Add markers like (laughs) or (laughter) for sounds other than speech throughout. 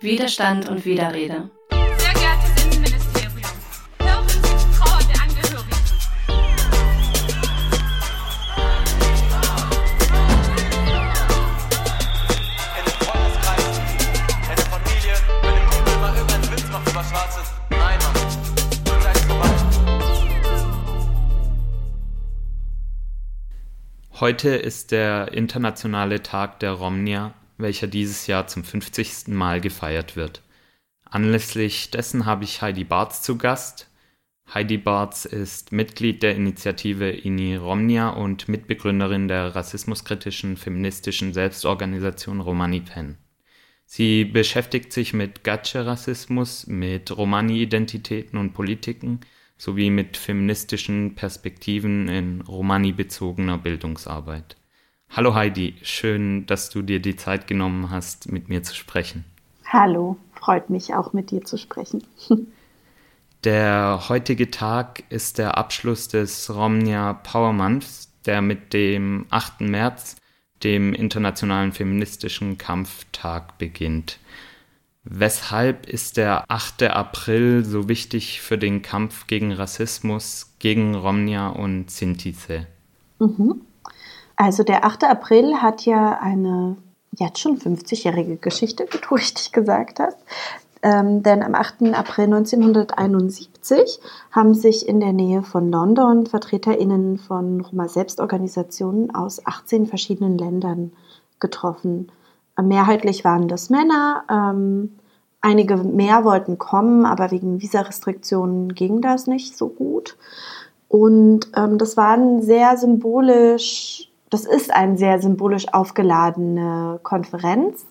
Widerstand und Widerrede. Sehr geehrtes Innenministerium, hören Sie die Trauer der Angehörigen. in den Freundeskreisen, in der Familie, wenn ein Kumpel mal irgendeinen Witz macht über Schwarzes. Nein, Mann. Gleich vorbei. Heute ist der internationale Tag der Romnia, welcher dieses Jahr zum 50. Mal gefeiert wird. Anlässlich dessen habe ich Heidi Barz zu Gast. Heidi Barz ist Mitglied der Initiative INI Romnia und Mitbegründerin der rassismuskritischen feministischen Selbstorganisation Romani Pen. Sie beschäftigt sich mit Gatsche-Rassismus, mit Romani-Identitäten und Politiken sowie mit feministischen Perspektiven in Romani-bezogener Bildungsarbeit. Hallo Heidi, schön, dass du dir die Zeit genommen hast, mit mir zu sprechen. Hallo, freut mich auch mit dir zu sprechen. (laughs) Der heutige Tag ist der Abschluss des Romnia Power Months, der mit dem 8. März, dem Internationalen Feministischen Kampftag, beginnt. Weshalb ist der 8. April so wichtig für den Kampf gegen Rassismus, gegen Romnia und Sintize? Also der 8. April hat ja eine jetzt schon 50-jährige Geschichte, wie du (laughs) richtig gesagt hast. Ähm, denn am 8. April 1971 haben sich in der Nähe von London VertreterInnen von Roma-Selbstorganisationen aus 18 verschiedenen Ländern getroffen. Mehrheitlich waren das Männer, ähm, einige mehr wollten kommen, aber wegen Visarestriktionen ging das nicht so gut. Und ähm, das war ein sehr symbolisch, das ist eine sehr symbolisch aufgeladene Konferenz.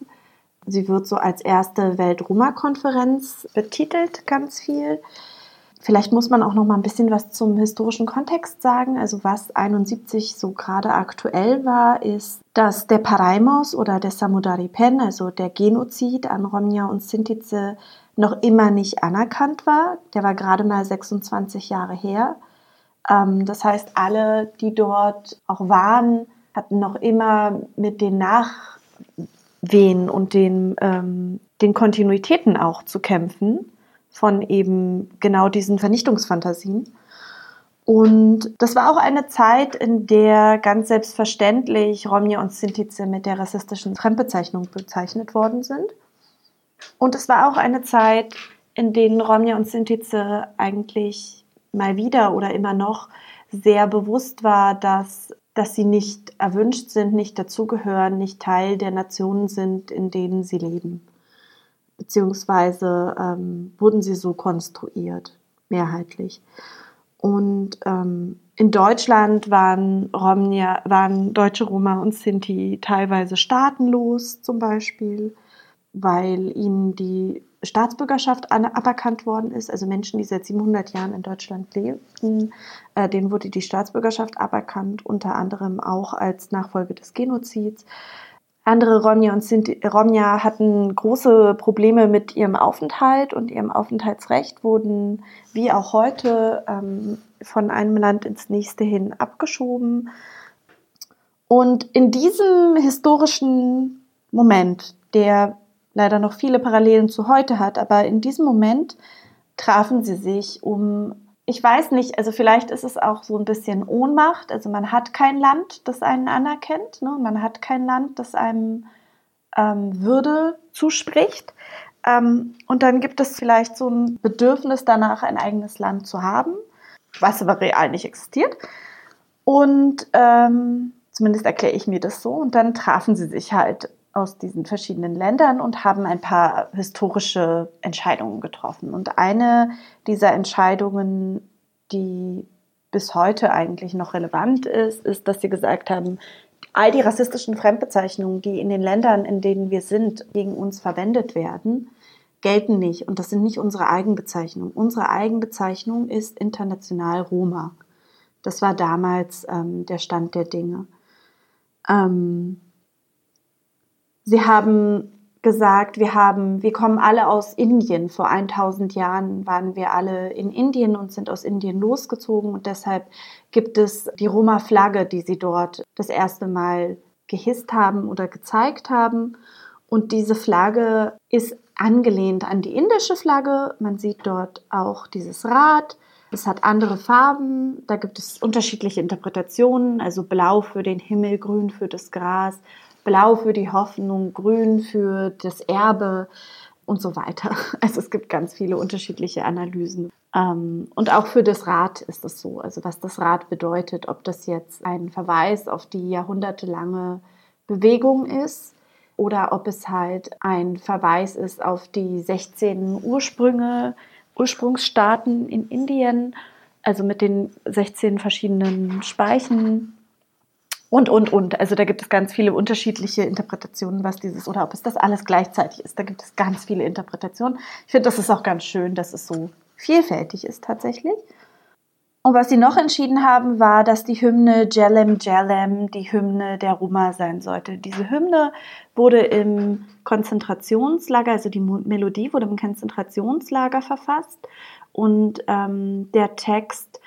Sie wird so als erste Welt-Roma-Konferenz betitelt, ganz viel. Vielleicht muss man auch noch mal ein bisschen was zum historischen Kontext sagen. Also was 71 so gerade aktuell war, ist, dass der Paraimos oder der Samudari Pen, also der Genozid an Romnia und Sintize, noch immer nicht anerkannt war. Der war gerade mal 26 Jahre her. Ähm, das heißt, alle, die dort auch waren, hatten noch immer mit den Nachwehen und den, ähm, den Kontinuitäten auch zu kämpfen von eben genau diesen Vernichtungsfantasien. Und das war auch eine Zeit, in der ganz selbstverständlich Romja und Sintize mit der rassistischen Fremdbezeichnung bezeichnet worden sind. Und es war auch eine Zeit, in denen Romja und Sintize eigentlich mal wieder oder immer noch sehr bewusst war, dass, dass sie nicht erwünscht sind, nicht dazugehören, nicht Teil der Nationen sind, in denen sie leben. Beziehungsweise ähm, wurden sie so konstruiert, mehrheitlich. Und ähm, in Deutschland waren, Romnia, waren deutsche Roma und Sinti teilweise staatenlos zum Beispiel, weil ihnen die Staatsbürgerschaft an- aberkannt worden ist. Also Menschen, die seit 700 Jahren in Deutschland lebten, äh, denen wurde die Staatsbürgerschaft aberkannt, unter anderem auch als Nachfolge des Genozids. Andere Romja und Sinti, Romja hatten große Probleme mit ihrem Aufenthalt und ihrem Aufenthaltsrecht, wurden wie auch heute ähm, von einem Land ins nächste hin abgeschoben. Und in diesem historischen Moment, der leider noch viele Parallelen zu heute hat, aber in diesem Moment trafen sie sich, um, ich weiß nicht, also vielleicht ist es auch so ein bisschen Ohnmacht. Also man hat kein Land, das einen anerkennt, ne? man hat kein Land, das einem ähm, Würde zuspricht. Ähm, und dann gibt es vielleicht so ein Bedürfnis danach, ein eigenes Land zu haben, was aber real nicht existiert. Und ähm, zumindest erkläre ich mir das so. Und dann trafen sie sich halt aus diesen verschiedenen Ländern und haben ein paar historische Entscheidungen getroffen. Und eine dieser Entscheidungen, die bis heute eigentlich noch relevant ist, ist, dass sie gesagt haben, all die rassistischen Fremdbezeichnungen, die in den Ländern, in denen wir sind, gegen uns verwendet werden, gelten nicht. Und das sind nicht unsere Eigenbezeichnungen. Unsere Eigenbezeichnung ist international Roma. Das war damals ähm, der Stand der Dinge. Ähm, Sie haben gesagt, wir haben, wir kommen alle aus Indien. Vor 1000 Jahren waren wir alle in Indien und sind aus Indien losgezogen und deshalb gibt es die Roma-Flagge, die sie dort das erste Mal gehisst haben oder gezeigt haben. Und diese Flagge ist angelehnt an die indische Flagge. Man sieht dort auch dieses Rad. Es hat andere Farben. Da gibt es unterschiedliche Interpretationen. Also blau für den Himmel, grün für das Gras, blau für die Hoffnung, grün für das Erbe und so weiter. (laughs) Also es gibt ganz viele unterschiedliche Analysen. Ähm, und auch für das Rad ist es so. Also was das Rad bedeutet, ob das jetzt ein Verweis auf die jahrhundertelange Bewegung ist oder ob es halt ein Verweis ist auf die 16 Ursprünge, Ursprungsstaaten in Indien, also mit den 16 verschiedenen Speichen und, und, und. Also da gibt es ganz viele unterschiedliche Interpretationen, was dieses, oder ob es das alles gleichzeitig ist. Da gibt es ganz viele Interpretationen. Ich finde, das ist auch ganz schön, dass es so vielfältig ist tatsächlich. Und was sie noch entschieden haben, war, dass die Hymne Jalem Jalem die Hymne der Roma sein sollte. Diese Hymne wurde im Konzentrationslager, also die Melodie wurde im Konzentrationslager verfasst und ähm, der Text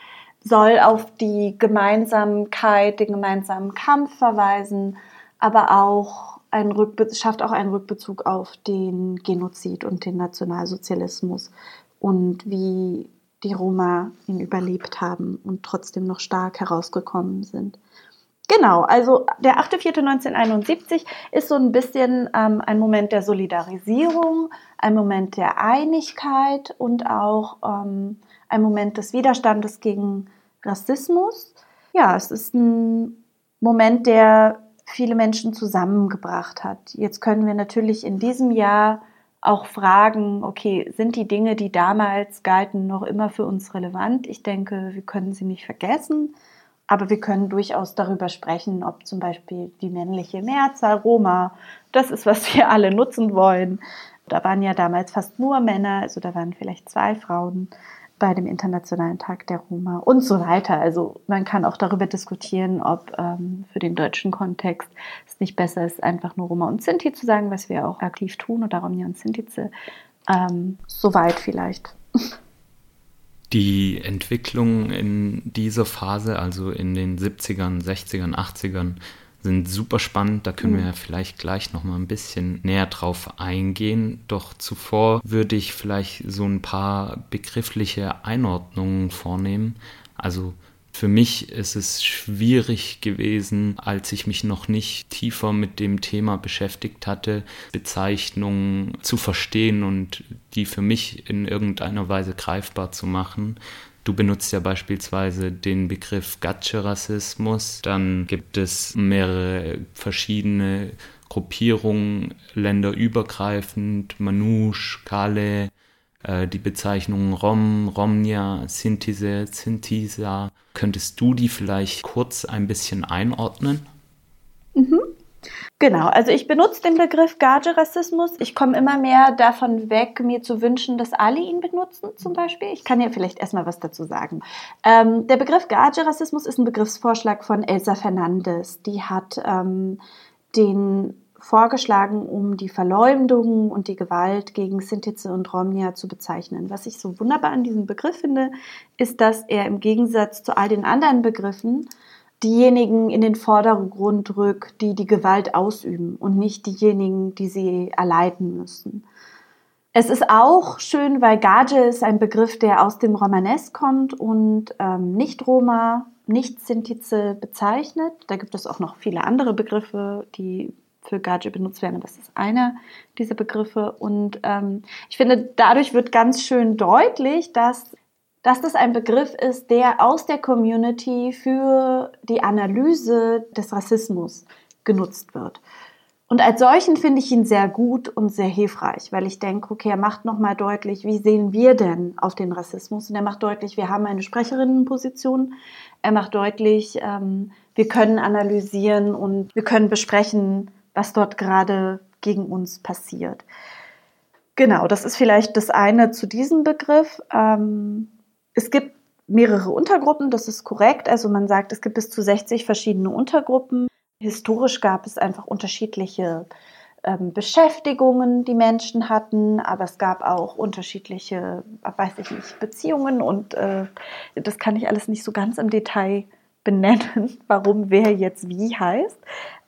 soll auf die Gemeinsamkeit, den gemeinsamen Kampf verweisen, aber auch einen Rückbe schafft auch einen Rückbezug auf den Genozid und den Nationalsozialismus und wie die Roma ihn überlebt haben und trotzdem noch stark herausgekommen sind. Genau, also der 8.4.1971 ist so ein bisschen ähm, ein Moment der Solidarisierung, ein Moment der Einigkeit und auch ähm, ein Moment des Widerstandes gegen Rassismus. Ja, es ist ein Moment, der viele Menschen zusammengebracht hat. Jetzt können wir natürlich in diesem Jahr auch fragen, okay, sind die Dinge, die damals galten, noch immer für uns relevant? Ich denke, wir können sie nicht vergessen, aber wir können durchaus darüber sprechen, ob zum Beispiel die männliche Mehrzahl Roma, das ist, was wir alle nutzen wollen. Da waren ja damals fast nur Männer, also da waren vielleicht zwei Frauen bei dem Internationalen Tag der Roma und so weiter. Also man kann auch darüber diskutieren, ob ähm, für den deutschen Kontext es nicht besser ist, einfach nur Roma und Sinti zu sagen, was wir auch aktiv tun, oder Romja und Sintize. Ähm, Soweit vielleicht. Die Entwicklung in dieser Phase, also in den 70ern, 60ern, 80ern, sind super spannend. Da können mhm. wir ja vielleicht gleich noch mal ein bisschen näher drauf eingehen. Doch zuvor würde ich vielleicht so ein paar begriffliche Einordnungen vornehmen. Also für mich ist es schwierig gewesen, als ich mich noch nicht tiefer mit dem Thema beschäftigt hatte, Bezeichnungen zu verstehen und die für mich in irgendeiner Weise greifbar zu machen. Du benutzt ja beispielsweise den Begriff Gatsche-Rassismus. Dann gibt es mehrere verschiedene Gruppierungen, länderübergreifend, Manouche, Kale, äh, die Bezeichnungen Rom, Romnia, Sintise, Sintisa. Könntest du die vielleicht kurz ein bisschen einordnen? Mhm. Genau, also ich benutze den Begriff Gage-Rassismus. Ich komme immer mehr davon weg, mir zu wünschen, dass alle ihn benutzen, zum Beispiel. Ich kann ja vielleicht erstmal was dazu sagen. Ähm, der Begriff Gage-Rassismus ist ein Begriffsvorschlag von Elsa Fernandes. Die hat ähm, den vorgeschlagen, um die Verleumdung und die Gewalt gegen Sintize und Romnia zu bezeichnen. Was ich so wunderbar an diesem Begriff finde, ist, dass er im Gegensatz zu all den anderen Begriffen diejenigen in den Vordergrund rückt, die die Gewalt ausüben und nicht diejenigen, die sie erleiden müssen. Es ist auch schön, weil Gage ist ein Begriff, der aus dem Romanes kommt und ähm, nicht Roma, nicht Sintize bezeichnet. Da gibt es auch noch viele andere Begriffe, die für Gage benutzt werden. Das ist einer dieser Begriffe. Und ähm, ich finde, dadurch wird ganz schön deutlich, dass dass das ein Begriff ist, der aus der Community für die Analyse des Rassismus genutzt wird. Und als solchen finde ich ihn sehr gut und sehr hilfreich, weil ich denke, okay, er macht nochmal deutlich, wie sehen wir denn auf den Rassismus? Und er macht deutlich, wir haben eine Sprecherinnenposition. Er macht deutlich, ähm, wir können analysieren und wir können besprechen, was dort gerade gegen uns passiert. Genau, das ist vielleicht das eine zu diesem Begriff. Ähm, es gibt mehrere Untergruppen, das ist korrekt. Also man sagt, es gibt bis zu 60 verschiedene Untergruppen. Historisch gab es einfach unterschiedliche ähm, Beschäftigungen, die Menschen hatten, aber es gab auch unterschiedliche, weiß ich nicht, Beziehungen und äh, das kann ich alles nicht so ganz im Detail benennen, (laughs) warum wer jetzt wie heißt.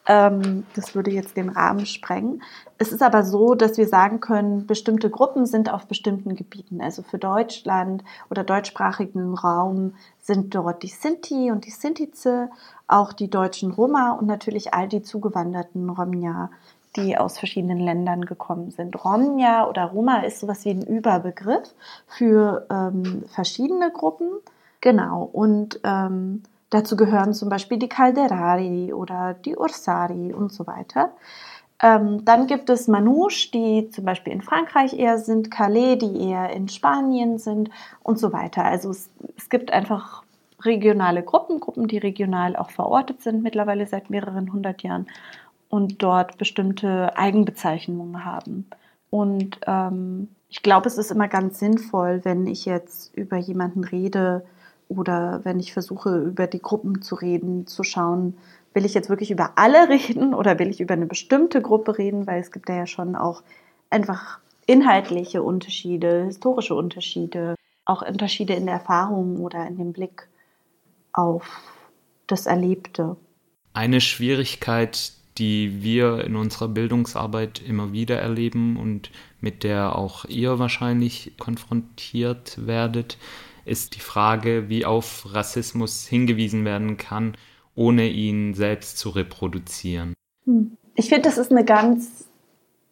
Ähm, das würde jetzt den Rahmen sprengen. Es ist aber so, dass wir sagen können, bestimmte Gruppen sind auf bestimmten Gebieten. Also für Deutschland oder deutschsprachigen Raum sind dort die Sinti und die Sintize, auch die deutschen Roma und natürlich all die zugewanderten Romja, die aus verschiedenen Ländern gekommen sind. Romja oder Roma ist sowas wie ein Überbegriff für ähm, verschiedene Gruppen. Genau. Und ähm, dazu gehören zum Beispiel die Calderari oder die Ursari und so weiter. Ähm, dann gibt es Manouche, die zum Beispiel in Frankreich eher sind, Calais, die eher in Spanien sind und so weiter. Also es, es gibt einfach regionale Gruppen, Gruppen, die regional auch verortet sind, mittlerweile seit mehreren hundert Jahren und dort bestimmte Eigenbezeichnungen haben. Und ähm, ich glaube, es ist immer ganz sinnvoll, wenn ich jetzt über jemanden rede oder wenn ich versuche, über die Gruppen zu reden, zu schauen, will ich jetzt wirklich über alle (laughs) reden oder will ich über eine bestimmte Gruppe reden, weil es gibt ja schon auch einfach inhaltliche Unterschiede, historische Unterschiede, auch Unterschiede in der Erfahrung oder in dem Blick auf das Erlebte. Eine Schwierigkeit, die wir in unserer Bildungsarbeit immer wieder erleben und mit der auch ihr wahrscheinlich konfrontiert werdet, ist die Frage, wie auf Rassismus hingewiesen werden kann ohne ihn selbst zu reproduzieren? Hm. Ich finde, das ist eine ganz,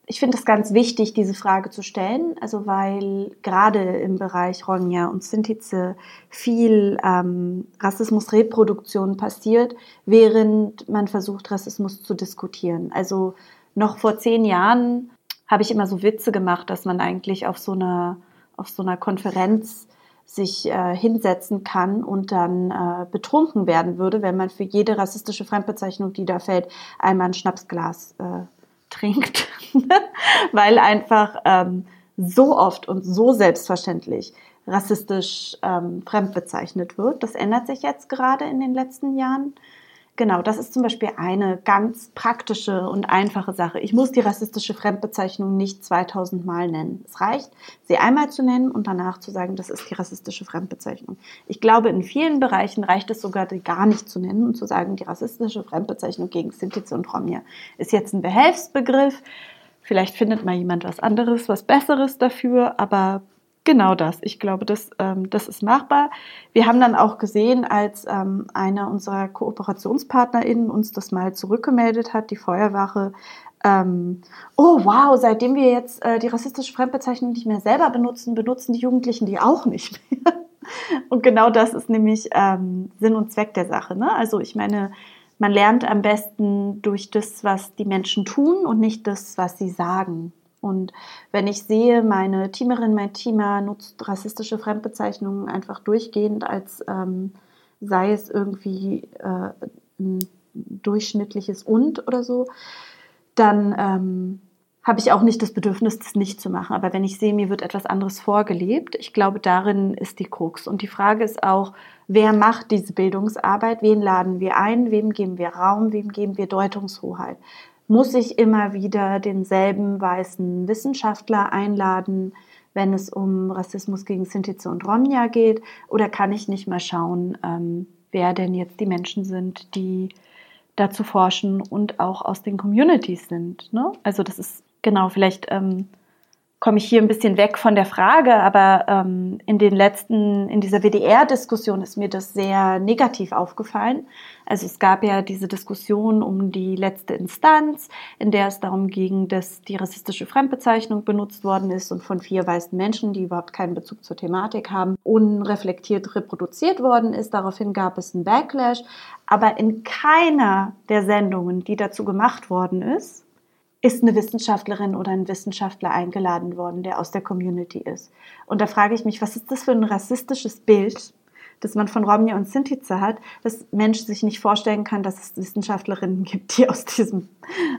ich finde es ganz wichtig, diese Frage zu stellen, also weil gerade im Bereich Ronja und Sintize viel ähm, Rassismusreproduktion passiert, während man versucht, Rassismus zu diskutieren. Also noch vor zehn Jahren habe ich immer so Witze gemacht, dass man eigentlich auf so einer, auf so einer Konferenz sich äh, hinsetzen kann und dann äh, betrunken werden würde, wenn man für jede rassistische Fremdbezeichnung, die da fällt, einmal ein Schnapsglas äh, trinkt, (laughs) weil einfach ähm, so oft und so selbstverständlich rassistisch ähm, fremdbezeichnet wird. Das ändert sich jetzt gerade in den letzten Jahren. Genau, das ist zum Beispiel eine ganz praktische und einfache Sache. Ich muss die rassistische Fremdbezeichnung nicht 2000 Mal nennen. Es reicht, sie einmal zu nennen und danach zu sagen, das ist die rassistische Fremdbezeichnung. Ich glaube, in vielen Bereichen reicht es sogar, die gar nicht zu nennen und zu sagen, die rassistische Fremdbezeichnung gegen Sintize und Romja ist jetzt ein Behelfsbegriff. Vielleicht findet mal jemand was anderes, was Besseres dafür, aber Genau das. Ich glaube, das, ähm, das ist machbar. Wir haben dann auch gesehen, als ähm, einer unserer KooperationspartnerInnen uns das mal zurückgemeldet hat, die Feuerwache, ähm, oh wow, seitdem wir jetzt äh, die rassistische Fremdbezeichnung nicht mehr selber benutzen, benutzen die Jugendlichen die auch nicht mehr. (laughs) Und genau das ist nämlich ähm, Sinn und Zweck der Sache. Ne? Also ich meine, man lernt am besten durch das, was die Menschen tun und nicht das, was sie sagen. Und wenn ich sehe, meine Teamerin, mein Teamer nutzt rassistische Fremdbezeichnungen einfach durchgehend, als ähm, sei es irgendwie äh, ein durchschnittliches und oder so, dann ähm, habe ich auch nicht das Bedürfnis, das nicht zu machen. Aber wenn ich sehe, mir wird etwas anderes vorgelebt, ich glaube, darin ist die Krux. Und die Frage ist auch, wer macht diese Bildungsarbeit? Wen laden wir ein? Wem geben wir Raum? Wem geben wir Deutungshoheit? Muss ich immer wieder denselben weißen Wissenschaftler einladen, wenn es um Rassismus gegen Sintize und Romja geht? Oder kann ich nicht mal schauen, ähm, wer denn jetzt die Menschen sind, die dazu forschen und auch aus den Communities sind? Ne? Also das ist genau vielleicht ähm, komme ich hier ein bisschen weg von der Frage, aber ähm, in den letzten, in dieser WDR-Diskussion ist mir das sehr negativ aufgefallen. Also es gab ja diese Diskussion um die letzte Instanz, in der es darum ging, dass die rassistische Fremdbezeichnung benutzt worden ist und von vier weißen Menschen, die überhaupt keinen Bezug zur Thematik haben, unreflektiert reproduziert worden ist. Daraufhin gab es einen Backlash. Aber in keiner der Sendungen, die dazu gemacht worden ist, ist eine Wissenschaftlerin oder ein Wissenschaftler eingeladen worden, der aus der Community ist. Und da frage ich mich, was ist das für ein rassistisches Bild, das man von Romney und Sintize hat, dass Mensch sich nicht vorstellen kann, dass es Wissenschaftlerinnen gibt, die aus diesem,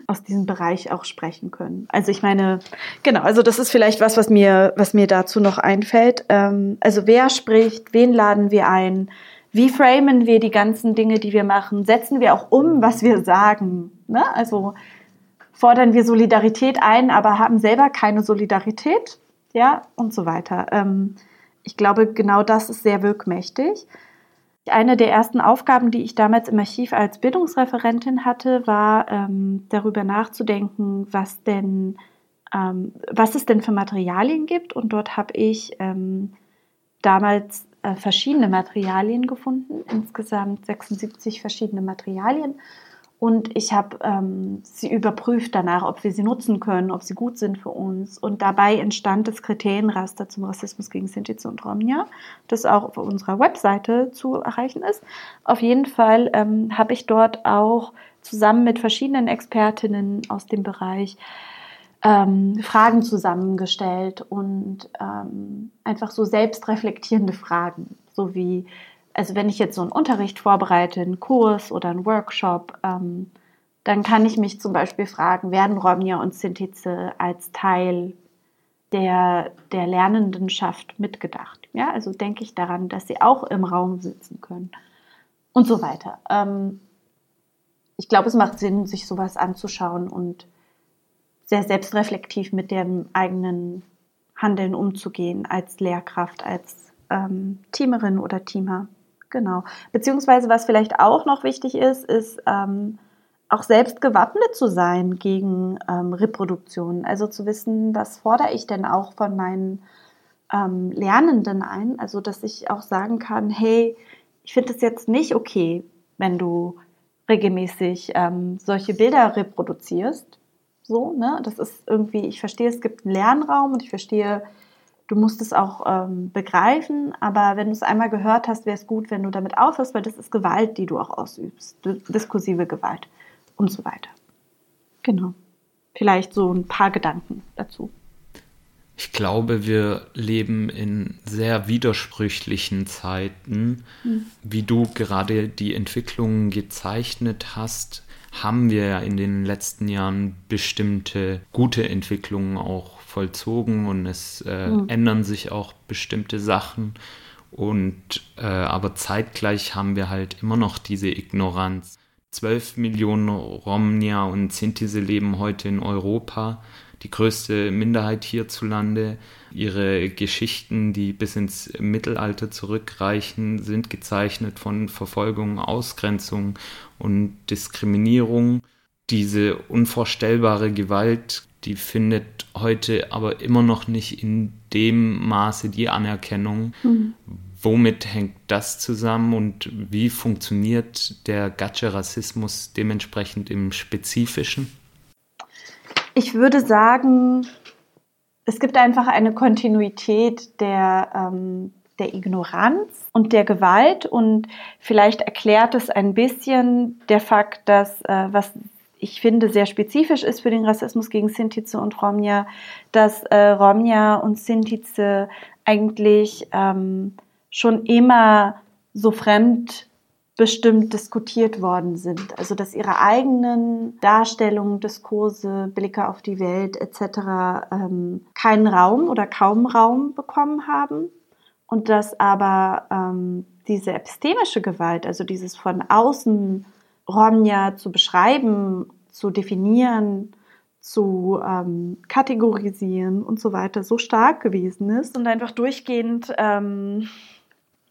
aus diesem Bereich auch sprechen können. Also ich meine, genau, also das ist vielleicht was, was mir, was mir dazu noch einfällt. Ähm, also wer spricht, wen laden wir ein? Wie framen wir die ganzen Dinge, die wir machen? Setzen wir auch um, was wir sagen? Ne? Also fordern wir Solidarität ein, aber haben selber keine Solidarität, ja, und so weiter. Ähm, ich glaube, genau das ist sehr wirkmächtig. Eine der ersten Aufgaben, die ich damals im Archiv als Bildungsreferentin hatte, war ähm, darüber nachzudenken, was denn, ähm, was es denn für Materialien gibt. Und dort habe ich ähm, damals äh, verschiedene Materialien gefunden, insgesamt 76 verschiedene Materialien und ich habe ähm, sie überprüft danach, ob wir sie nutzen können, ob sie gut sind für uns. Und dabei entstand das Kriterienraster zum Rassismus gegen Sinti und Romnia, das auch auf unserer Webseite zu erreichen ist. Auf jeden Fall ähm, habe ich dort auch zusammen mit verschiedenen Expertinnen aus dem Bereich ähm, Fragen zusammengestellt und ähm, einfach so selbstreflektierende Fragen, so wie also wenn ich jetzt so einen Unterricht vorbereite, einen Kurs oder einen Workshop, ähm, dann kann ich mich zum Beispiel fragen, werden Romnia und Sintize als Teil der, der Lernendenschaft mitgedacht? Ja, also denke ich daran, dass sie auch im Raum sitzen können und so weiter. Ähm, ich glaube, es macht Sinn, sich sowas anzuschauen und sehr selbstreflektiv mit dem eigenen Handeln umzugehen als Lehrkraft, als ähm, Teamerin oder Teamer. Genau. Beziehungsweise, was vielleicht auch noch wichtig ist, ist ähm, auch selbst gewappnet zu sein gegen ähm, Reproduktion. Also zu wissen, was fordere ich denn auch von meinen ähm, Lernenden ein? Also, dass ich auch sagen kann, hey, ich finde es jetzt nicht okay, wenn du regelmäßig ähm, solche Bilder reproduzierst. So, ne? Das ist irgendwie, ich verstehe, es gibt einen Lernraum und ich verstehe, du musst es auch ähm, begreifen, aber wenn du es einmal gehört hast, wäre es gut, wenn du damit aufhörst, weil das ist Gewalt, die du auch ausübst, diskursive Gewalt und so weiter. Genau. Vielleicht so ein paar Gedanken dazu. Ich glaube, wir leben in sehr widersprüchlichen Zeiten. Mhm. Wie du gerade die Entwicklungen gezeichnet hast, haben wir ja in den letzten Jahren bestimmte gute Entwicklungen auch vollzogen und es äh, mhm. ändern sich auch bestimmte Sachen. Und äh, aber zeitgleich haben wir halt immer noch diese Ignoranz. Zwölf Millionen Romnia und Sintise leben heute in Europa, die größte Minderheit hierzulande. Ihre Geschichten, die bis ins Mittelalter zurückreichen, sind gezeichnet von Verfolgung, Ausgrenzung und Diskriminierung. Diese unvorstellbare Gewalt die findet heute aber immer noch nicht in dem Maße die Anerkennung. Mhm. Womit hängt das zusammen und wie funktioniert der Gatsche-Rassismus dementsprechend im Spezifischen? Ich würde sagen, es gibt einfach eine Kontinuität der, ähm, der Ignoranz und der Gewalt und vielleicht erklärt es ein bisschen der Fakt, dass äh, was ich finde, sehr spezifisch ist für den Rassismus gegen Sintize und Romja, dass äh, Romja und Sintize eigentlich ähm, schon immer so fremdbestimmt diskutiert worden sind. Also dass ihre eigenen Darstellungen, Diskurse, Blicke auf die Welt etc. Ähm, keinen Raum oder kaum Raum bekommen haben. Und dass aber ähm, diese epistemische Gewalt, also dieses von außen Romja zu beschreiben, zu definieren, zu ähm, kategorisieren und so weiter so stark gewesen ist und einfach durchgehend ähm,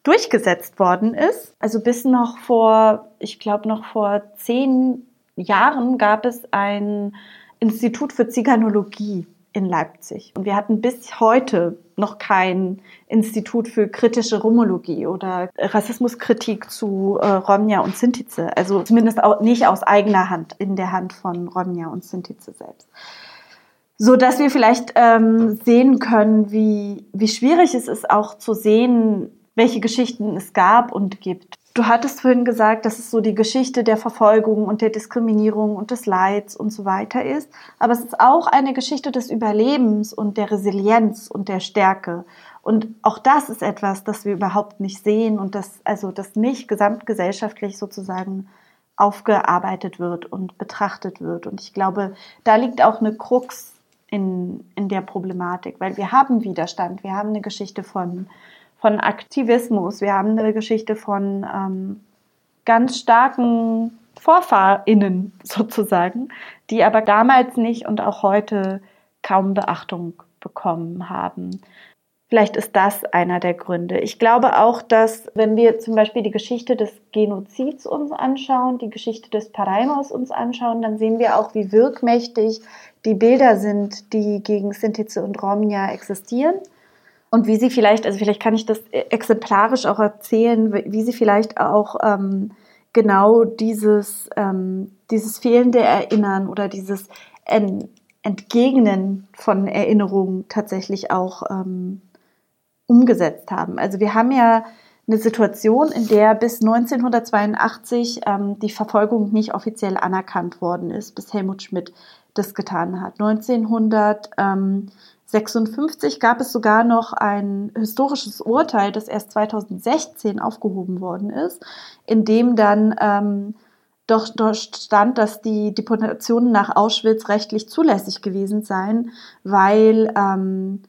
durchgesetzt worden ist. Also bis noch vor, ich glaube noch vor zehn Jahren gab es ein Institut für Ziganologie in Leipzig. Und wir hatten bis heute noch kein Institut für kritische Romologie oder Rassismuskritik zu äh, Romja und Sintize. Also zumindest auch nicht aus eigener Hand, in der Hand von Romja und Sintize selbst. So dass wir vielleicht ähm, sehen können, wie, wie schwierig es ist, auch zu sehen, welche Geschichten es gab und gibt. Du hattest vorhin gesagt, dass es so die Geschichte der Verfolgung und der Diskriminierung und des Leids und so weiter ist. Aber es ist auch eine Geschichte des Überlebens und der Resilienz und der Stärke. Und auch das ist etwas, das wir überhaupt nicht sehen und das, also, das nicht gesamtgesellschaftlich sozusagen aufgearbeitet wird und betrachtet wird. Und ich glaube, da liegt auch eine Krux in, in der Problematik, weil wir haben Widerstand, wir haben eine Geschichte von von Aktivismus. Wir haben eine Geschichte von ähm, ganz starken VorfahrInnen sozusagen, die aber damals nicht und auch heute kaum Beachtung bekommen haben. Vielleicht ist das einer der Gründe. Ich glaube auch, dass wenn wir zum Beispiel die Geschichte des Genozids uns anschauen, die Geschichte des Paraimos uns anschauen, dann sehen wir auch, wie wirkmächtig die Bilder sind, die gegen Sintize und Romnia existieren. Und wie sie vielleicht, also vielleicht kann ich das exemplarisch auch erzählen, wie sie vielleicht auch ähm, genau dieses, ähm, dieses fehlende Erinnern oder dieses Entgegnen von Erinnerungen tatsächlich auch ähm, umgesetzt haben. Also wir haben ja eine Situation, in der bis 1982 ähm, die Verfolgung nicht offiziell anerkannt worden ist, bis Helmut Schmidt das getan hat. 1956 gab es sogar noch ein historisches Urteil, das erst 2016 aufgehoben worden ist, in dem dann ähm, doch dort stand, dass die Deportationen nach Auschwitz rechtlich zulässig gewesen seien, weil ähm,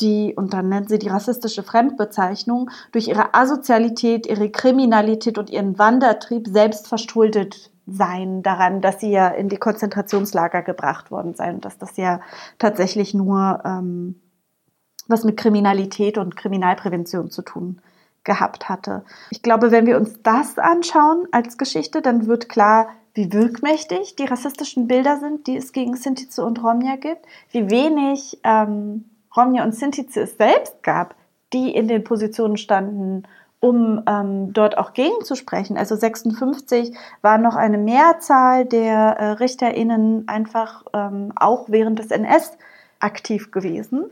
die, und dann nennt sie die rassistische Fremdbezeichnung, durch ihre Asozialität, ihre Kriminalität und ihren Wandertrieb selbst verschuldet seien daran, dass sie ja in die Konzentrationslager gebracht worden seien und dass das ja tatsächlich nur ähm, was mit Kriminalität und Kriminalprävention zu tun gehabt hatte. Ich glaube, wenn wir uns das anschauen als Geschichte, dann wird klar, wie wirkmächtig die rassistischen Bilder sind, die es gegen Sintize und Romja gibt, wie wenig ähm, Romja und Sintize es selbst gab, die in den Positionen standen, um ähm, dort auch gegenzusprechen. Also 56 war noch eine Mehrzahl der äh, RichterInnen einfach ähm, auch während des NS aktiv gewesen.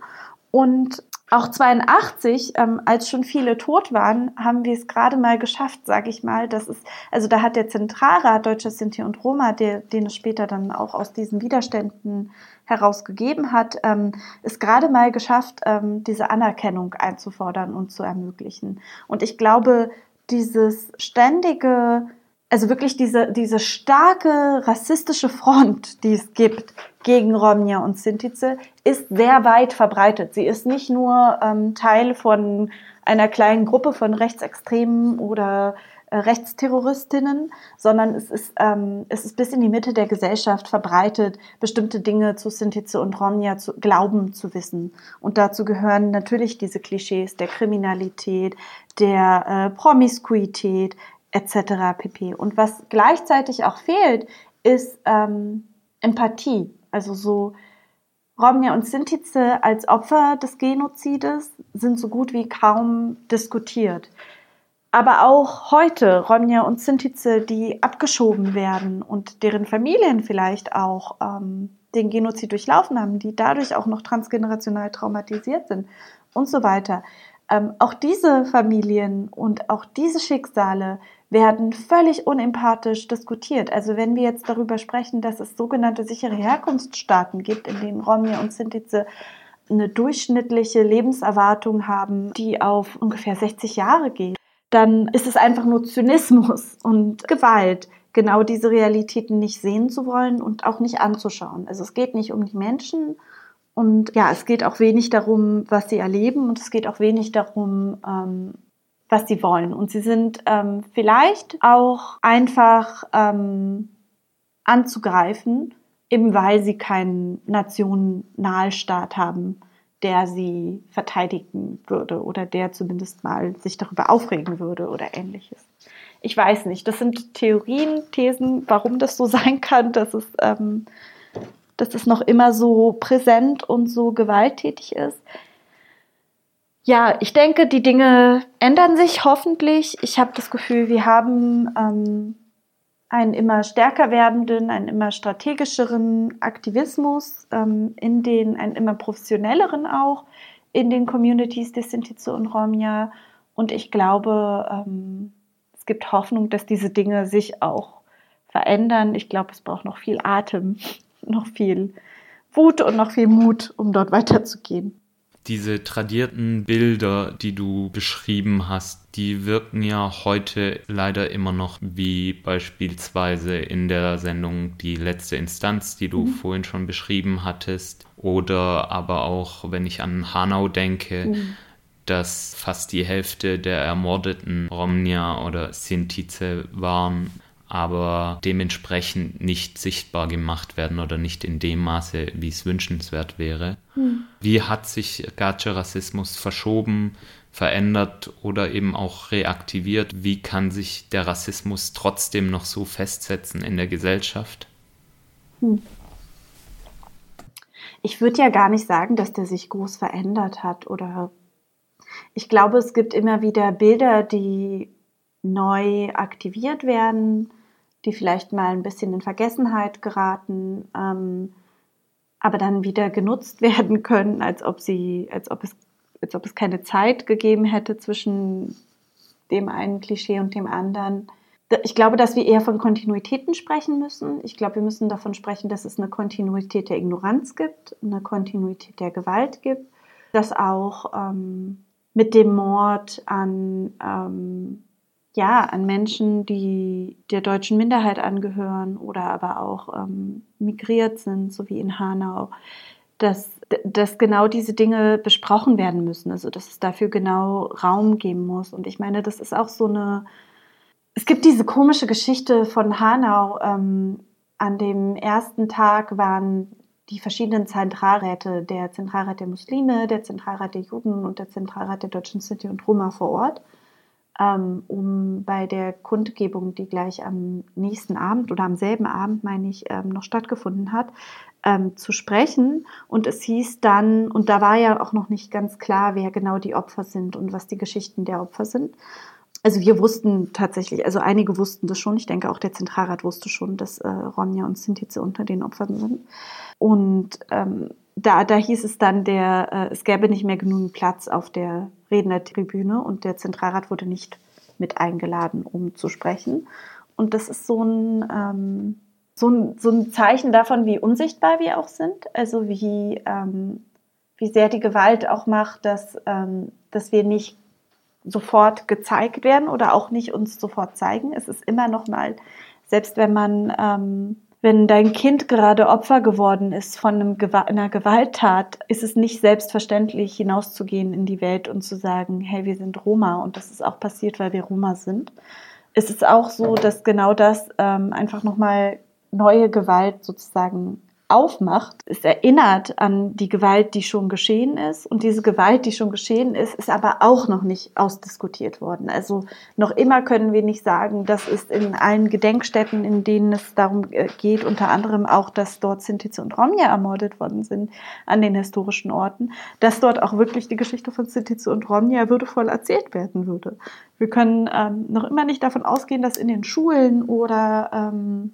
Und auch 82, ähm, als schon viele tot waren, haben wir es gerade mal geschafft, sage ich mal. Das ist, also da hat der Zentralrat Deutscher Sinti und Roma, der, den es später dann auch aus diesen Widerständen herausgegeben hat, ähm, es gerade mal geschafft, ähm, diese Anerkennung einzufordern und zu ermöglichen. Und ich glaube, dieses ständige also wirklich diese, diese starke rassistische Front, die es gibt gegen Romnia und Sintize, ist sehr weit verbreitet. Sie ist nicht nur ähm, Teil von einer kleinen Gruppe von Rechtsextremen oder äh, Rechtsterroristinnen, sondern es ist, ähm, es ist bis in die Mitte der Gesellschaft verbreitet, bestimmte Dinge zu Sintize und Romnia zu glauben zu wissen. Und dazu gehören natürlich diese Klischees der Kriminalität, der äh, Promiskuität, etc. pp. Und was gleichzeitig auch fehlt, ist ähm, Empathie. Also so Romja und Sintize als Opfer des Genozides sind so gut wie kaum diskutiert. Aber auch heute Romja und Sintize, die abgeschoben werden und deren Familien vielleicht auch ähm, den Genozid durchlaufen haben, die dadurch auch noch transgenerational traumatisiert sind und so weiter. Ähm, auch diese Familien und auch diese Schicksale werden völlig unempathisch diskutiert. Also wenn wir jetzt darüber sprechen, dass es sogenannte sichere Herkunftsstaaten gibt, in denen Romja und Sintize eine durchschnittliche Lebenserwartung haben, die auf ungefähr 60 Jahre geht, dann ist es einfach nur Zynismus und Gewalt, genau diese Realitäten nicht sehen zu wollen und auch nicht anzuschauen. Also es geht nicht um die Menschen und ja, es geht auch wenig darum, was sie erleben und es geht auch wenig darum, ähm, was sie wollen. Und sie sind ähm, vielleicht auch einfach ähm, anzugreifen, eben weil sie keinen Nationalstaat haben, der sie verteidigen würde oder der zumindest mal sich darüber aufregen würde oder ähnliches. Ich weiß nicht. Das sind Theorien, Thesen, warum das so (laughs) sein kann, dass es, ähm, dass es noch immer so präsent und so gewalttätig ist. Ja, ich denke, die Dinge ändern sich hoffentlich. Ich habe das Gefühl, wir haben ähm, einen immer stärker werdenden, einen immer strategischeren Aktivismus, ähm, in den, einen immer professionelleren auch in den Communities des Sintize und Romja. Und ich glaube, ähm, es gibt Hoffnung, dass diese Dinge sich auch verändern. Ich glaube, es braucht noch viel Atem, (laughs) noch viel Wut und noch viel Mut, um dort weiterzugehen diese tradierten Bilder, die du beschrieben hast, die wirken ja heute leider immer noch wie beispielsweise in der Sendung Die letzte Instanz, die du mhm. vorhin schon beschrieben hattest. Oder aber auch, wenn ich an Hanau denke, mhm. dass fast die Hälfte der ermordeten Romnia oder Sintize waren. Aber dementsprechend nicht sichtbar gemacht werden oder nicht in dem Maße, wie es wünschenswert wäre. Hm. Wie hat sich Gatsche-Rassismus verschoben, verändert oder eben auch reaktiviert? Wie kann sich der Rassismus trotzdem noch so festsetzen in der Gesellschaft? Hm. Ich würde ja gar nicht sagen, dass der sich groß verändert hat oder ich glaube, es gibt immer wieder Bilder, die neu aktiviert werden, die vielleicht mal ein bisschen in Vergessenheit geraten, ähm, aber dann wieder genutzt (laughs) werden können, als ob sie, als ob es, als ob es keine Zeit gegeben hätte zwischen dem einen Klischee und dem anderen. Ich glaube, dass wir eher von Kontinuitäten sprechen müssen. Ich glaube, wir müssen davon sprechen, dass es eine Kontinuität der Ignoranz gibt, eine Kontinuität der Gewalt gibt, dass auch ähm, mit dem Mord an ähm, ja, an Menschen, die der deutschen Minderheit angehören oder aber auch ähm, migriert sind, so wie in Hanau, dass, dass genau diese Dinge besprochen werden müssen, also dass es dafür genau Raum geben muss. Und ich meine, das ist auch so eine, es gibt diese komische Geschichte von Hanau. Ähm, an dem ersten Tag waren die verschiedenen Zentralräte, der Zentralrat der Muslime, der Zentralrat der Juden und der Zentralrat der deutschen Sinti und Roma vor Ort um bei der Kundgebung, die gleich am nächsten Abend oder am selben Abend, meine ich, ähm, noch stattgefunden hat, ähm, zu sprechen. Und es hieß dann, und da war ja auch noch nicht ganz klar, wer genau die Opfer sind und was die Geschichten der Opfer sind. Also wir wussten tatsächlich, also einige wussten das schon. Ich denke auch der Zentralrat wusste schon, dass äh, Ronja und Sintize unter den Opfern sind. Und ähm, da, da hieß es dann, der, äh, es gäbe nicht mehr genug Platz auf der Rednertribüne und der Zentralrat wurde nicht mit eingeladen, um zu sprechen. Und das ist so ein, ähm, so ein, so ein Zeichen davon, wie unsichtbar wir auch sind, also wie, ähm, wie sehr die Gewalt auch macht, dass, ähm, dass wir nicht sofort gezeigt werden oder auch nicht uns sofort zeigen. Es ist immer noch mal, selbst wenn man ähm, wenn dein Kind gerade Opfer geworden ist von einer Gewalttat, ist es nicht selbstverständlich, hinauszugehen in die Welt und zu sagen, hey, wir sind Roma und das ist auch passiert, weil wir Roma sind. Es ist auch so, dass genau das ähm, einfach nochmal neue Gewalt sozusagen aufmacht. Es erinnert an die Gewalt, die schon geschehen ist. Und diese Gewalt, die schon geschehen ist, ist aber auch noch nicht ausdiskutiert worden. Also noch immer können wir nicht sagen, dass es in allen Gedenkstätten, in denen es darum äh, geht, unter anderem auch, dass dort Sintize und Romja ermordet worden sind an den historischen Orten, dass dort auch wirklich die Geschichte von Sintize und Romja würdevoll erzählt werden würde. Wir können ähm, noch immer nicht davon ausgehen, dass in den Schulen oder ähm,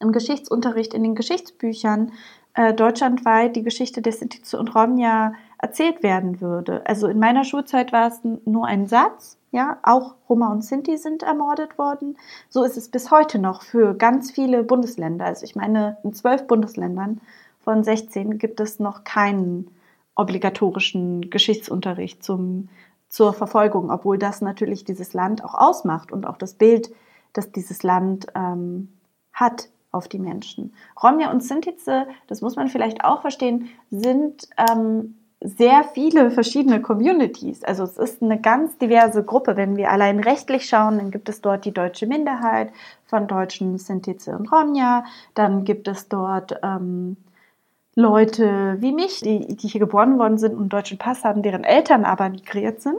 im Geschichtsunterricht, in den Geschichtsbüchern äh, deutschlandweit die Geschichte der Sinti und Romja erzählt werden würde. Also in meiner Schulzeit war es nur ein Satz, ja, auch Roma und Sinti sind ermordet worden. So ist es bis heute noch für ganz viele Bundesländer. Also ich meine, in zwölf Bundesländern von 16 gibt es noch keinen obligatorischen Geschichtsunterricht zum, zur Verfolgung, obwohl das natürlich dieses Land auch ausmacht und auch das Bild, das dieses Land ähm, hat auf die Menschen. Romja und Sintize, das muss man vielleicht auch verstehen, sind ähm, sehr viele verschiedene Communities. Also es ist eine ganz diverse Gruppe. Wenn wir allein rechtlich schauen, dann gibt es dort die deutsche Minderheit von Deutschen Sintize und Romja. Dann gibt es dort ähm, Leute wie mich, die, die hier geboren worden sind und einen deutschen Pass haben, deren Eltern aber migriert sind.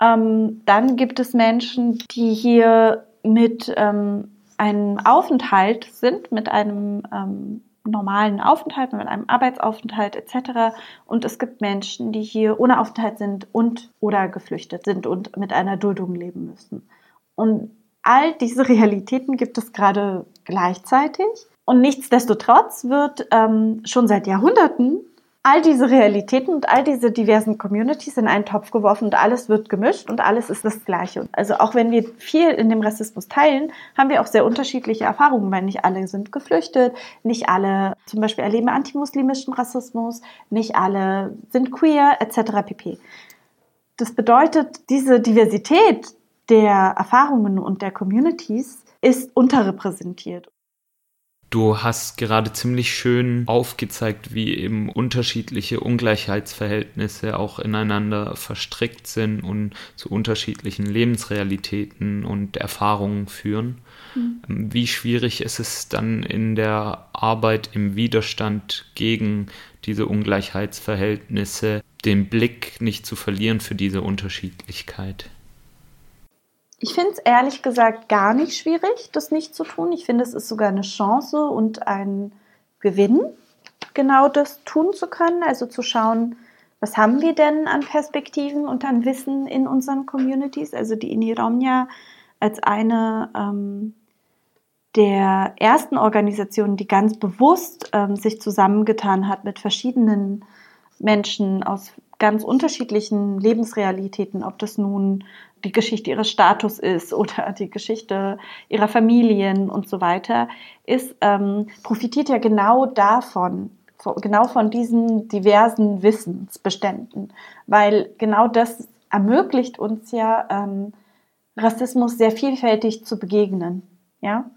Ähm, dann gibt es Menschen, die hier mit ähm, einem Aufenthalt sind, mit einem ähm, normalen Aufenthalt, mit einem Arbeitsaufenthalt etc. Und es gibt Menschen, die hier ohne Aufenthalt sind und oder geflüchtet sind und mit einer Duldung leben müssen. Und all diese (laughs) Realitäten gibt es gerade gleichzeitig. Und nichtsdestotrotz wird ähm, schon seit Jahrhunderten all diese Realitäten und all diese diversen Communities in einen Topf geworfen und alles wird gemischt und alles ist das Gleiche. Also auch wenn wir viel in dem Rassismus teilen, haben wir auch sehr unterschiedliche Erfahrungen, weil nicht alle sind geflüchtet, nicht alle zum Beispiel erleben antimuslimischen Rassismus, nicht alle sind queer etc. pp. Das bedeutet, diese Du hast gerade ziemlich schön aufgezeigt, wie eben unterschiedliche Ungleichheitsverhältnisse auch ineinander verstrickt sind und zu unterschiedlichen Lebensrealitäten und Erfahrungen führen. Mhm. Wie schwierig ist es dann in der Arbeit im Widerstand gegen diese Ungleichheitsverhältnisse, den Blick nicht zu verlieren für diese Unterschiedlichkeit? Ich finde es ehrlich gesagt gar nicht schwierig, das nicht zu tun. Ich finde, es ist sogar eine Chance und ein Gewinn, genau das tun zu können. Also zu schauen, was haben wir denn an Perspektiven und an Wissen in unseren Communities. Also die Iniromnia als eine ähm, der ersten Organisationen, die ganz bewusst ähm, sich zusammengetan hat mit verschiedenen Menschen aus ganz unterschiedlichen Lebensrealitäten, ob das nun die Geschichte ihres Status ist oder die Geschichte ihrer Familien und so weiter, ist, ähm, profitiert ja genau davon, genau von diesen diversen Wissensbeständen, weil genau das ermöglicht uns ja, ähm, Rassismus sehr vielfältig zu begegnen. Ja?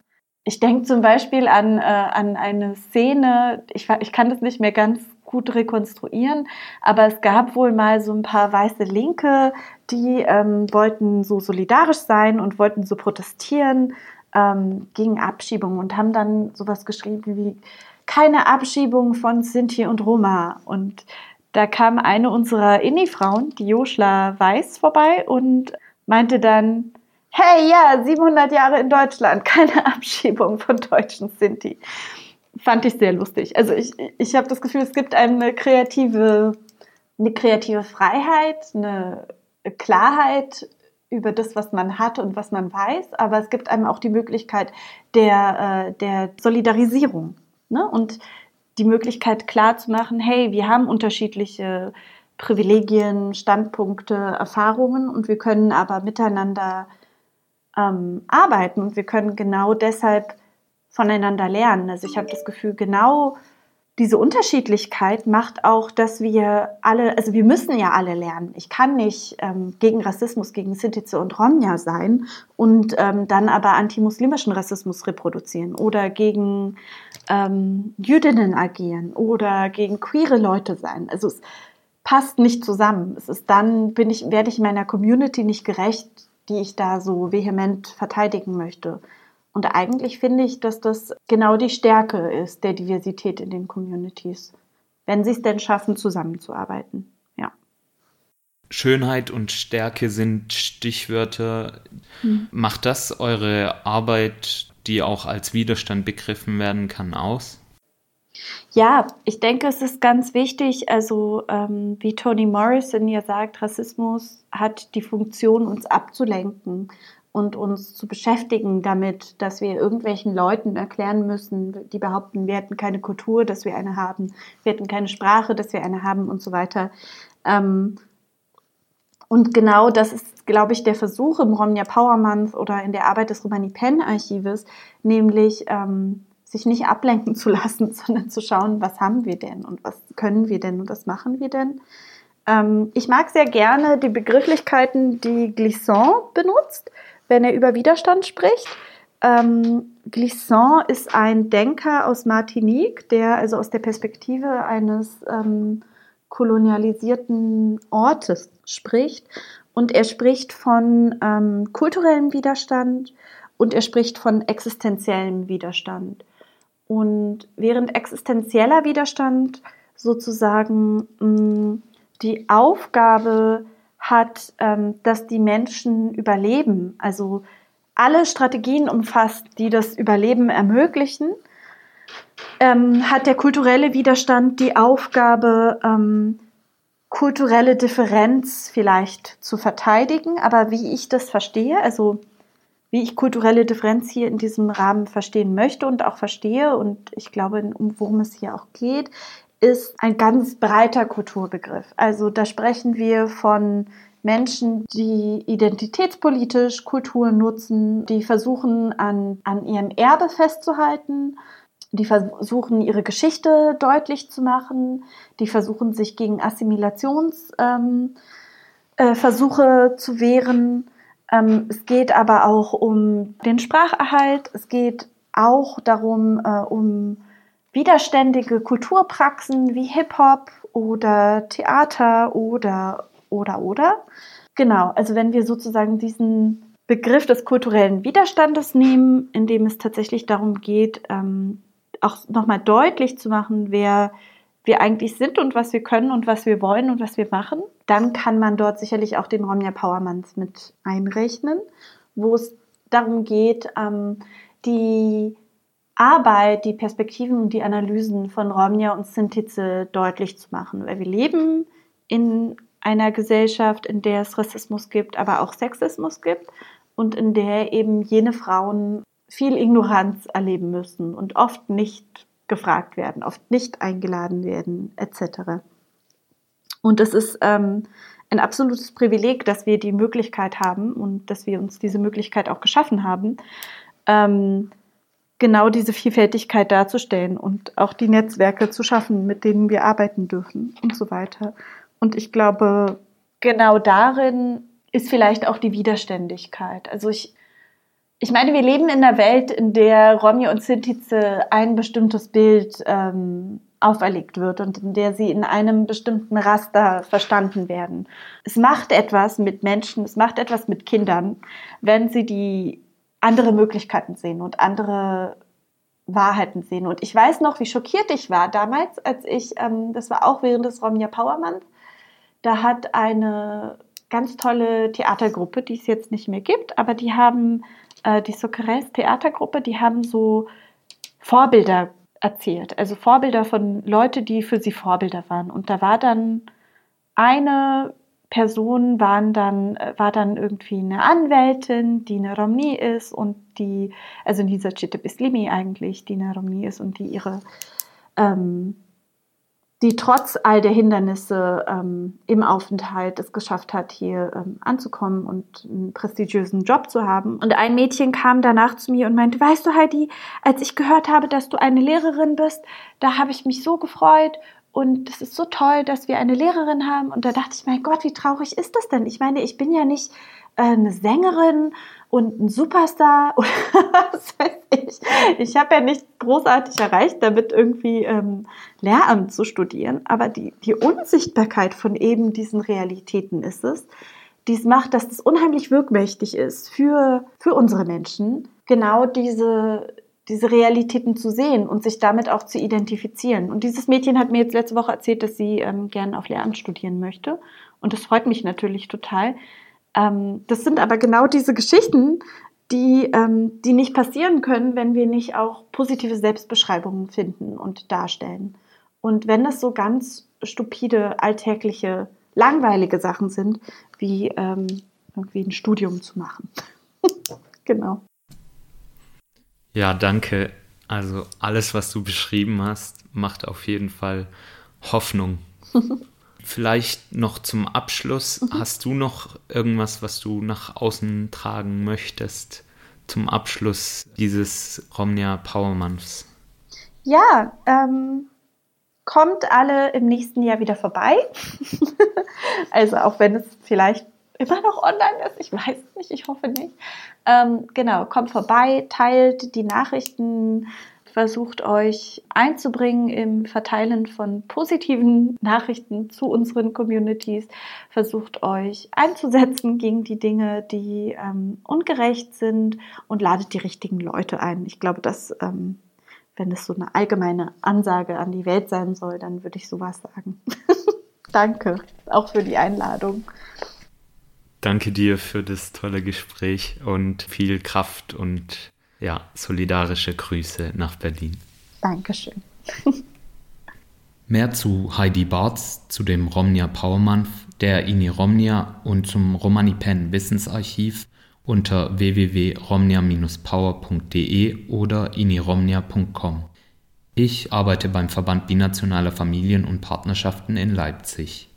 Ich denke zum Beispiel an, äh, an eine Szene, ich, ich kann das nicht mehr ganz gut rekonstruieren, aber es gab wohl mal so ein paar weiße Linke, die ähm, wollten so solidarisch sein und wollten so protestieren ähm, gegen Abschiebung und haben dann sowas geschrieben wie keine Abschiebung von Sinti und Roma. Und da kam eine unserer Inni-Frauen, die Joschla Weiß, vorbei und meinte dann, hey, ja, 700 Jahre in Deutschland, keine (laughs) Abschiebung von deutschen Sinti. Fand ich sehr lustig. Also ich, ich habe das Gefühl, es gibt eine kreative, eine kreative Freiheit, eine Klarheit über das, was man hat und was man weiß, aber es gibt einem auch die Möglichkeit der, äh, der Solidarisierung ne? und die Möglichkeit klar zu machen, hey, wir haben unterschiedliche Privilegien, Standpunkte, Erfahrungen und wir können aber miteinander ähm, arbeiten und wir können genau deshalb voneinander lernen. Also ich habe das Gefühl, genau diese Unterschiedlichkeit macht auch, dass wir alle, also wir müssen ja alle lernen. Ich kann nicht ähm, gegen Rassismus, gegen Sintize und Romja sein und ähm, dann aber antimuslimischen Rassismus reproduzieren oder gegen ähm, Jüdinnen agieren oder gegen queere Leute sein. Also es passt nicht zusammen. Es ist dann, bin ich, werde ich meiner Community nicht gerecht, die ich da so vehement verteidigen möchte. Und eigentlich finde ich, dass das genau die Stärke ist der Diversität in den Communities, wenn sie es denn schaffen, zusammenzuarbeiten. Ja. Schönheit und Stärke sind Stichwörter. Hm. Macht das eure Arbeit, die auch als Widerstand begriffen werden kann, aus? Ja, ich denke, es ist ganz wichtig, also ähm, wie Toni Morrison ja sagt, Rassismus hat die Funktion, uns abzulenken und uns zu beschäftigen damit, dass wir irgendwelchen Leuten erklären müssen, die behaupten, wir hätten keine Kultur, dass wir eine haben, wir hätten keine Sprache, dass wir eine haben und so weiter. Ähm, und genau das ist, glaube ich, der Versuch im Romnia Power Month oder in der Arbeit des Romani Pen Archives, nämlich ähm, sich nicht ablenken zu lassen, (laughs) sondern zu schauen, was haben wir denn und was können wir denn und was machen wir denn. Ähm, ich mag sehr gerne die Begrifflichkeiten, die Glissant benutzt, wenn er über Widerstand spricht. Ähm, Glissant ist ein Denker aus Martinique, der also aus der Perspektive eines ähm, kolonialisierten Ortes spricht. Und er spricht von ähm, kulturellem Widerstand und er spricht von existenziellem Widerstand. Und während existenzieller Widerstand sozusagen mh, mm, die Aufgabe hat, ähm, dass die Menschen überleben, also alle Strategien umfasst, die das Überleben ermöglichen, ähm, hat der kulturelle Widerstand die Aufgabe, ähm, kulturelle Differenz vielleicht zu verteidigen. Aber wie ich das verstehe, also wie ich kulturelle Differenz hier in diesem Rahmen verstehen möchte und auch verstehe und ich glaube, worum es hier auch geht, ist ein ganz breiter Kulturbegriff. Also da sprechen wir von Menschen, die identitätspolitisch Kultur nutzen, die versuchen an, an ihrem Erbe festzuhalten, die versuchen ihre Geschichte deutlich zu machen, die versuchen sich gegen Assimilationsversuche ähm, äh, zu wehren ähm, es geht aber auch um den Spracherhalt, es geht auch darum, äh, um widerständige Kulturpraxen wie Hip-Hop oder Theater oder, oder, oder. Genau, also wenn wir sozusagen diesen Begriff des kulturellen Widerstandes nehmen, in dem es tatsächlich darum geht, ähm, auch nochmal deutlich zu machen, wer wir eigentlich sind und was wir können und was wir wollen und was wir machen, dann kann man dort sicherlich auch den Romja Powermanns mit einrechnen, wo es darum geht, ähm, die Arbeit, die Perspektiven und die Analysen von Romja und Sintize deutlich zu machen, weil wir leben in einer Gesellschaft, in der es Rassismus gibt, aber auch Sexismus gibt und in der eben jene Frauen viel Ignoranz erleben müssen und oft nicht gefragt werden, oft nicht eingeladen werden, etc. Und es ist ähm, ein absolutes Privileg, dass wir die Möglichkeit haben und dass wir uns diese Möglichkeit auch geschaffen haben, ähm, genau diese Vielfältigkeit darzustellen und auch die Netzwerke zu schaffen, mit denen wir arbeiten dürfen und so weiter. Und ich glaube, genau darin ist vielleicht auch die Widerständigkeit. Also ich, ich meine, wir leben in einer Welt, in der Romja und Sintize ein bestimmtes Bild ähm, auferlegt wird und in der sie in einem bestimmten Raster verstanden werden. Es macht etwas mit Menschen, es macht etwas mit Kindern, wenn sie die andere Möglichkeiten sehen und andere Wahrheiten sehen. Und ich weiß noch, wie schockiert ich war damals, als ich, ähm, das war auch während des Romja Powermanns, da hat eine ganz tolle Theatergruppe, die es jetzt nicht mehr gibt, aber die haben, äh, die Socceres Theatergruppe, die haben so Vorbilder erzählt. Also Vorbilder von Leute, die für sie Vorbilder waren. Und da war dann eine Person waren dann, war dann irgendwie eine Anwältin, die eine Romni ist und die, also Nisa Chitte Bislimi eigentlich, die eine Romni ist und die ihre ähm, die trotz all der Hindernisse ähm, im Aufenthalt es geschafft hat, hier ähm, anzukommen und einen prestigiösen Job zu haben. Und ein Mädchen kam danach zu mir und meinte, weißt du Heidi, als ich gehört habe, dass du eine Lehrerin bist, da habe ich mich so gefreut und es ist so toll, dass wir eine Lehrerin haben. Und da dachte ich, mein Gott, wie traurig ist das denn? Ich meine, ich bin ja nicht äh, eine Sängerin und ein Superstar (laughs) was weiß ich. Ich habe ja nicht großartig erreicht, damit irgendwie ähm, Lehramt zu studieren, aber die, die Unsichtbarkeit von eben diesen Realitäten ist es, dies macht, dass das unheimlich wirkmächtig ist für, für unsere Menschen, genau diese, diese Realitäten zu sehen und sich damit auch zu identifizieren. Und dieses Mädchen hat mir jetzt letzte Woche erzählt, dass sie ähm, gerne auf Lehramt studieren möchte. Und das freut mich natürlich total, ähm, das sind aber genau diese Geschichten, die, ähm, die nicht passieren können, wenn wir nicht auch positive Selbstbeschreibungen finden und darstellen. Und wenn das so ganz stupide, alltägliche, langweilige Sachen sind, wie ähm, irgendwie ein Studium zu machen. (laughs) genau. Ja, danke. Also alles, was du beschrieben hast, macht auf jeden Fall Hoffnung. (laughs) Vielleicht noch zum Abschluss. Mhm. Hast du noch irgendwas, was du nach außen tragen möchtest zum Abschluss dieses Romnia Power Months? Ja, ähm, kommt alle im nächsten Jahr wieder vorbei. (laughs) also auch wenn es vielleicht immer noch online ist, ich weiß nicht, ich hoffe nicht. Ähm, genau, kommt vorbei, teilt die Nachrichten versucht euch einzubringen im Verteilen von positiven Nachrichten zu unseren Communities, versucht euch einzusetzen gegen die Dinge, die ähm, ungerecht sind und ladet die richtigen Leute ein. Ich glaube, dass ähm, wenn es so eine allgemeine Ansage an die Welt sein soll, dann würde ich sowas sagen. (laughs) Danke auch für die Einladung. Danke dir für das tolle Gespräch und viel Kraft und ja, solidarische Grüße nach Berlin. Dankeschön. (laughs) Mehr zu Heidi Bartz, zu dem Romnia Power Month, der INI Romnia und zum Romani Pen Wissensarchiv unter www.romnia-power.de oder iniromnia.com. Ich arbeite beim Verband Binationaler Familien und Partnerschaften in Leipzig.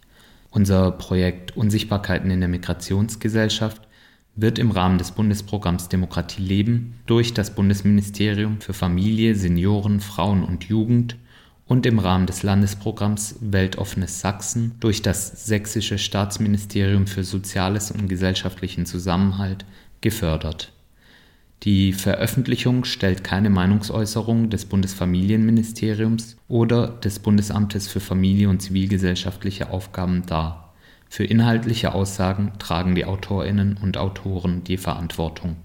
Unser Projekt Unsichtbarkeiten in der Migrationsgesellschaft wird im Rahmen des Bundesprogramms Demokratie leben durch das Bundesministerium für Familie, Senioren, Frauen und Jugend und im Rahmen des Landesprogramms Weltoffenes Sachsen durch das Sächsische Staatsministerium für Soziales und gesellschaftlichen Zusammenhalt gefördert. Die Veröffentlichung stellt keine Meinungsäußerung des Bundesfamilienministeriums oder des Bundesamtes für Familie und zivilgesellschaftliche Aufgaben dar. Für inhaltliche Aussagen tragen die Autorinnen und Autoren die Verantwortung